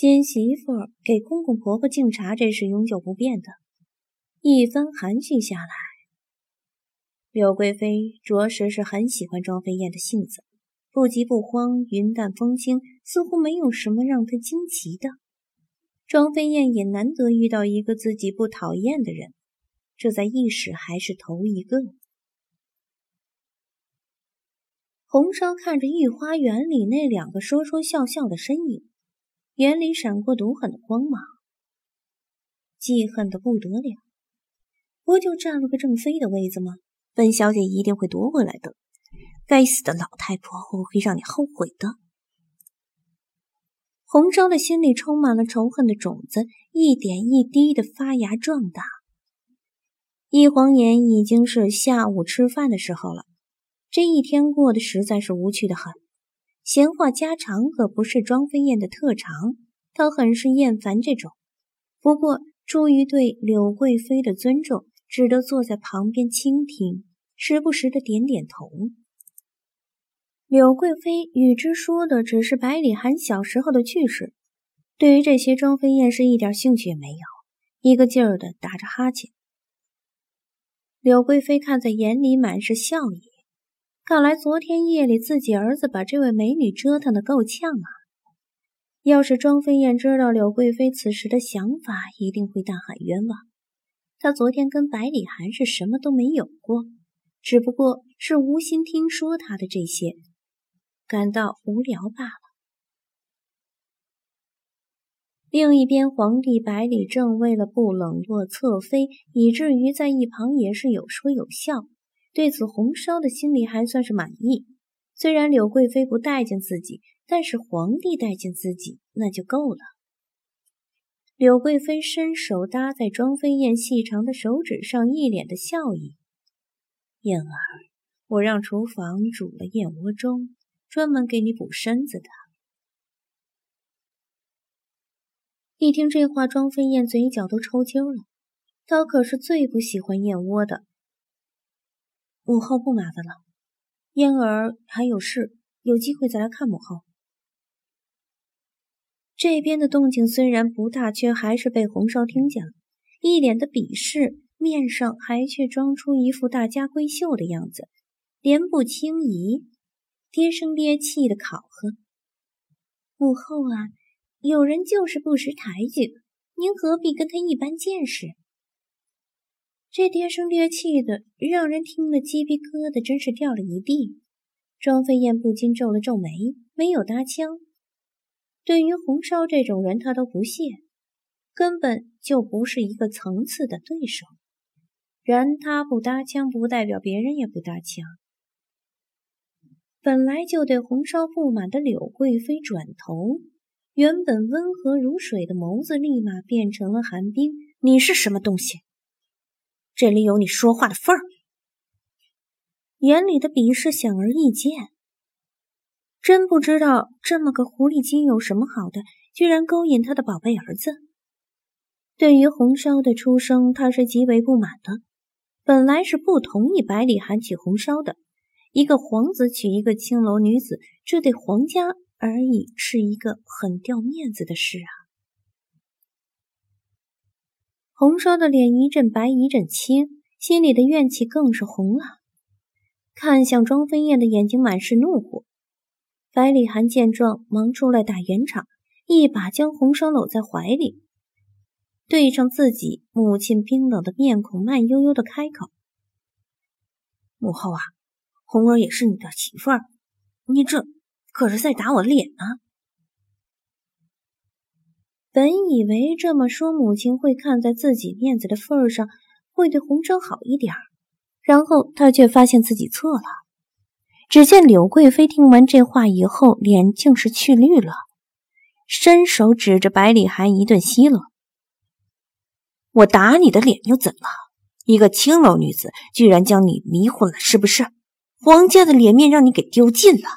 新媳妇给公公婆婆敬茶，这是永久不变的。一番寒暄下来，柳贵妃着实是很喜欢庄飞燕的性子，不急不慌，云淡风轻，似乎没有什么让她惊奇的。庄飞燕也难得遇到一个自己不讨厌的人，这在一时还是头一个。红烧看着御花园里那两个说说笑笑的身影。眼里闪过毒狠的光芒，记恨的不得了。不就占了个正妃的位子吗？本小姐一定会夺回来的。该死的老太婆，我会让你后悔的。红烧的心里充满了仇恨的种子，一点一滴的发芽壮大。一晃眼已经是下午吃饭的时候了，这一天过得实在是无趣的很。闲话家常可不是庄飞燕的特长，她很是厌烦这种。不过出于对柳贵妃的尊重，只得坐在旁边倾听，时不时的点点头。柳贵妃与之说的只是百里寒小时候的趣事，对于这些庄飞燕是一点兴趣也没有，一个劲儿的打着哈欠。柳贵妃看在眼里，满是笑意。看来昨天夜里自己儿子把这位美女折腾的够呛啊！要是庄飞燕知道柳贵妃此时的想法，一定会大喊冤枉。她昨天跟百里寒是什么都没有过，只不过是无心听说他的这些，感到无聊罢了。另一边，皇帝百里正为了不冷落侧妃，以至于在一旁也是有说有笑。对此，红烧的心里还算是满意。虽然柳贵妃不待见自己，但是皇帝待见自己那就够了。柳贵妃伸手搭在庄飞燕细长的手指上，一脸的笑意：“燕儿，我让厨房煮了燕窝粥，专门给你补身子的。”一听这话，庄飞燕嘴角都抽筋了。她可是最不喜欢燕窝的。母后不麻烦了，嫣儿还有事，有机会再来看母后。这边的动静虽然不大，却还是被红烧听见了，一脸的鄙视，面上还却装出一副大家闺秀的样子，莲步轻移，爹声爹气的考核：“母后啊，有人就是不识抬举，您何必跟他一般见识？”这爹声爹气的，让人听了鸡皮疙瘩，真是掉了一地。庄飞燕不禁皱了皱眉，没有搭腔。对于红烧这种人，他都不屑，根本就不是一个层次的对手。然他不搭腔，不代表别人也不搭腔。本来就对红烧不满的柳贵妃转头，原本温和如水的眸子立马变成了寒冰。你是什么东西？这里有你说话的份儿，眼里的鄙视显而易见。真不知道这么个狐狸精有什么好的，居然勾引他的宝贝儿子。对于红烧的出生，他是极为不满的。本来是不同意百里寒娶红烧的，一个皇子娶一个青楼女子，这对皇家而已是一个很掉面子的事啊。红烧的脸一阵白一阵青，心里的怨气更是红了。看向庄飞燕的眼睛满是怒火。百里寒见状，忙出来打圆场，一把将红烧搂在怀里，对上自己母亲冰冷的面孔，慢悠悠的开口：“母后啊，红儿也是你的媳妇儿，你这可是在打我脸啊！”本以为这么说，母亲会看在自己面子的份上，会对红烧好一点然后他却发现自己错了。只见柳贵妃听完这话以后，脸竟是去绿了，伸手指着百里寒一顿奚落：“我打你的脸又怎么了？一个青楼女子居然将你迷昏了，是不是？皇家的脸面让你给丢尽了。”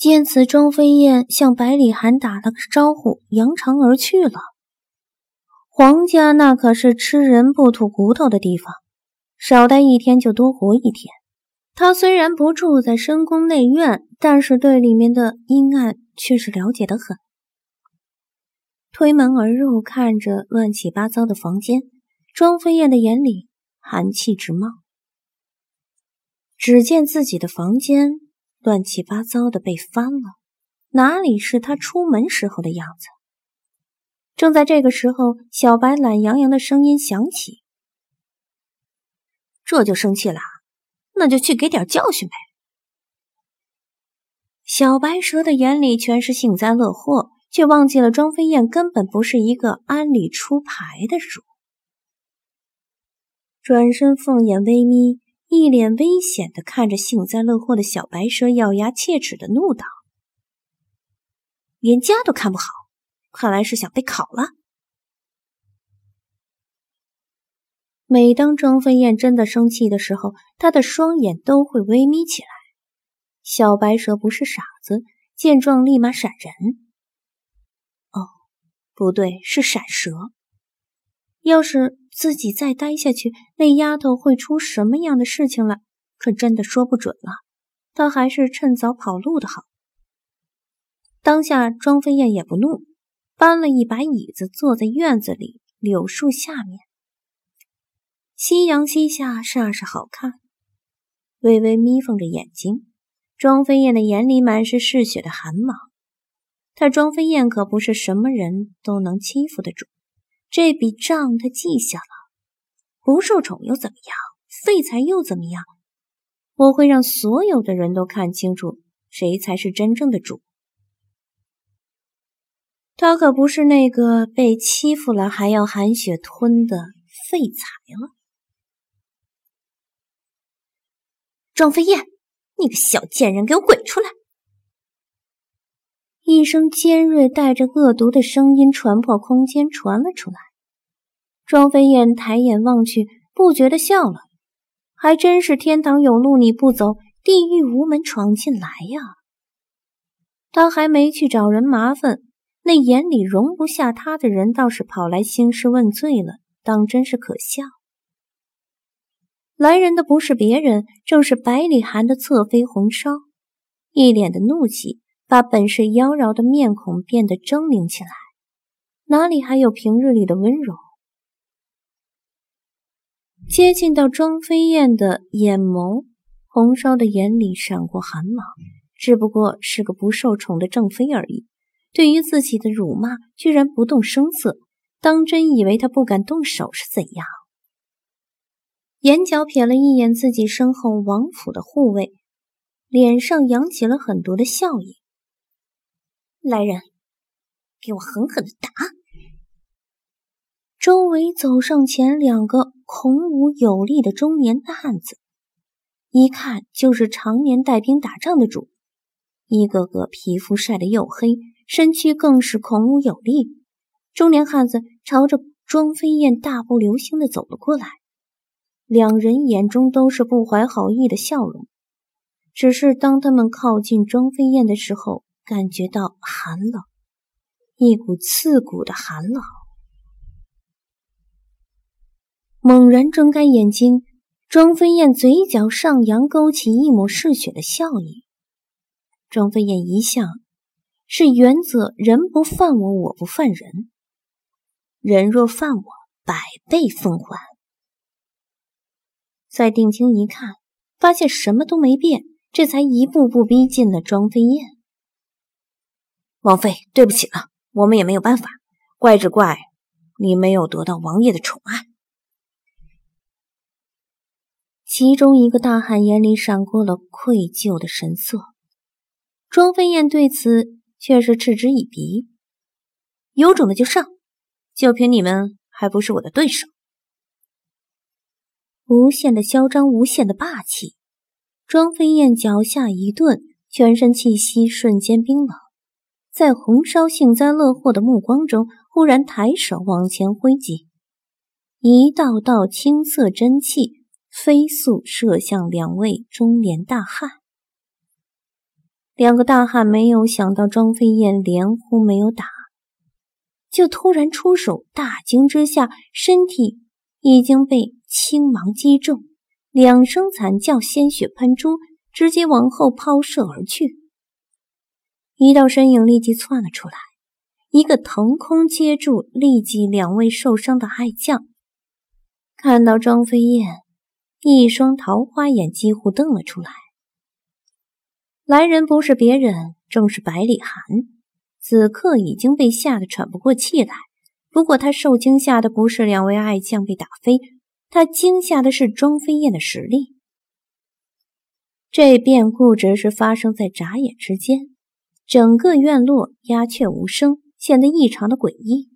见此，庄飞燕向百里寒打了个招呼，扬长而去了。皇家那可是吃人不吐骨头的地方，少待一天就多活一天。他虽然不住在深宫内院，但是对里面的阴暗却是了解的很。推门而入，看着乱七八糟的房间，庄飞燕的眼里寒气直冒。只见自己的房间乱七八糟的被翻了，哪里是他出门时候的样子？正在这个时候，小白懒洋洋的声音响起：“这就生气了？那就去给点教训呗！”小白蛇的眼里全是幸灾乐祸，却忘记了庄飞燕根本不是一个按理出牌的主。转身，凤眼微眯。一脸危险的看着幸灾乐祸的小白蛇，咬牙切齿的怒道：“连家都看不好，看来是想被烤了。”每当张飞燕真的生气的时候，她的双眼都会微眯起来。小白蛇不是傻子，见状立马闪人。哦，不对，是闪蛇。要是……自己再待下去，那丫头会出什么样的事情来？可真的说不准了。他还是趁早跑路的好。当下，庄飞燕也不怒，搬了一把椅子，坐在院子里柳树下面。夕阳西下，煞是好看。微微眯缝着眼睛，庄飞燕的眼里满是嗜血的寒芒。她庄飞燕可不是什么人都能欺负的主。这笔账他记下了，不受宠又怎么样？废材又怎么样？我会让所有的人都看清楚，谁才是真正的主。他可不是那个被欺负了还要含血吞的废材了。庄飞燕，你个小贱人，给我滚出来！一声尖锐、带着恶毒的声音传破空间，传了出来。庄飞燕抬眼望去，不觉的笑了。还真是天堂有路你不走，地狱无门闯进来呀！他还没去找人麻烦，那眼里容不下他的人倒是跑来兴师问罪了，当真是可笑。来人的不是别人，正是百里寒的侧妃红烧，一脸的怒气。把本是妖娆的面孔变得狰狞起来，哪里还有平日里的温柔？接近到庄飞燕的眼眸，红烧的眼里闪过寒芒。只不过是个不受宠的正妃而已，对于自己的辱骂，居然不动声色，当真以为他不敢动手是怎样？眼角瞥了一眼自己身后王府的护卫，脸上扬起了很多的笑意。来人，给我狠狠的打！周围走上前两个孔武有力的中年汉子，一看就是常年带兵打仗的主，一个个皮肤晒得黝黑，身躯更是孔武有力。中年汉子朝着庄飞燕大步流星的走了过来，两人眼中都是不怀好意的笑容。只是当他们靠近庄飞燕的时候，感觉到寒冷，一股刺骨的寒冷。猛然睁开眼睛，庄飞燕嘴角上扬，勾起一抹嗜血的笑意。庄飞燕一向是原则：人不犯我，我不犯人；人若犯我，百倍奉还。再定睛一看，发现什么都没变，这才一步步逼近了庄飞燕。王妃，对不起了，我们也没有办法，怪只怪你没有得到王爷的宠爱。其中一个大汉眼里闪过了愧疚的神色，庄飞燕对此却是嗤之以鼻：“有种的就上，就凭你们还不是我的对手。”无限的嚣张，无限的霸气，庄飞燕脚下一顿，全身气息瞬间冰冷。在红烧幸灾乐祸的目光中，忽然抬手往前挥击，一道道青色真气飞速射向两位中年大汉。两个大汉没有想到庄飞燕连呼没有打，就突然出手，大惊之下，身体已经被青芒击中，两声惨叫，鲜血喷出，直接往后抛射而去。一道身影立即窜了出来，一个腾空接住立即两位受伤的爱将。看到庄飞燕，一双桃花眼几乎瞪了出来。来人不是别人，正是百里寒。此刻已经被吓得喘不过气来。不过他受惊吓的不是两位爱将被打飞，他惊吓的是庄飞燕的实力。这变故只是发生在眨眼之间，整个院落鸦雀无声，显得异常的诡异。